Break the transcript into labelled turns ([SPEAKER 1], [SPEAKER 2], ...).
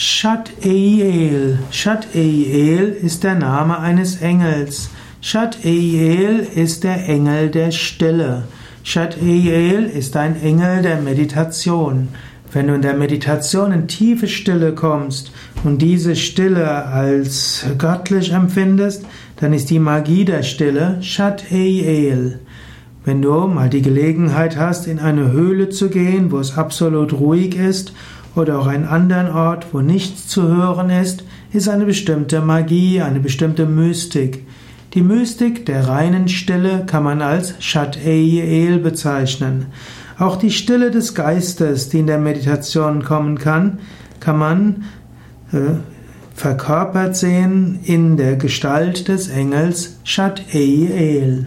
[SPEAKER 1] Shat Eiel. Shat Eiel ist der Name eines Engels. Shat Eiel ist der Engel der Stille. Shat Eiel ist ein Engel der Meditation. Wenn du in der Meditation in tiefe Stille kommst und diese Stille als göttlich empfindest, dann ist die Magie der Stille Shat Eiel. Wenn du mal die Gelegenheit hast, in eine Höhle zu gehen, wo es absolut ruhig ist, oder auch einen anderen Ort, wo nichts zu hören ist, ist eine bestimmte Magie, eine bestimmte Mystik. Die Mystik der reinen Stille kann man als Shat El bezeichnen. Auch die Stille des Geistes, die in der Meditation kommen kann, kann man äh, verkörpert sehen in der Gestalt des Engels Shat El.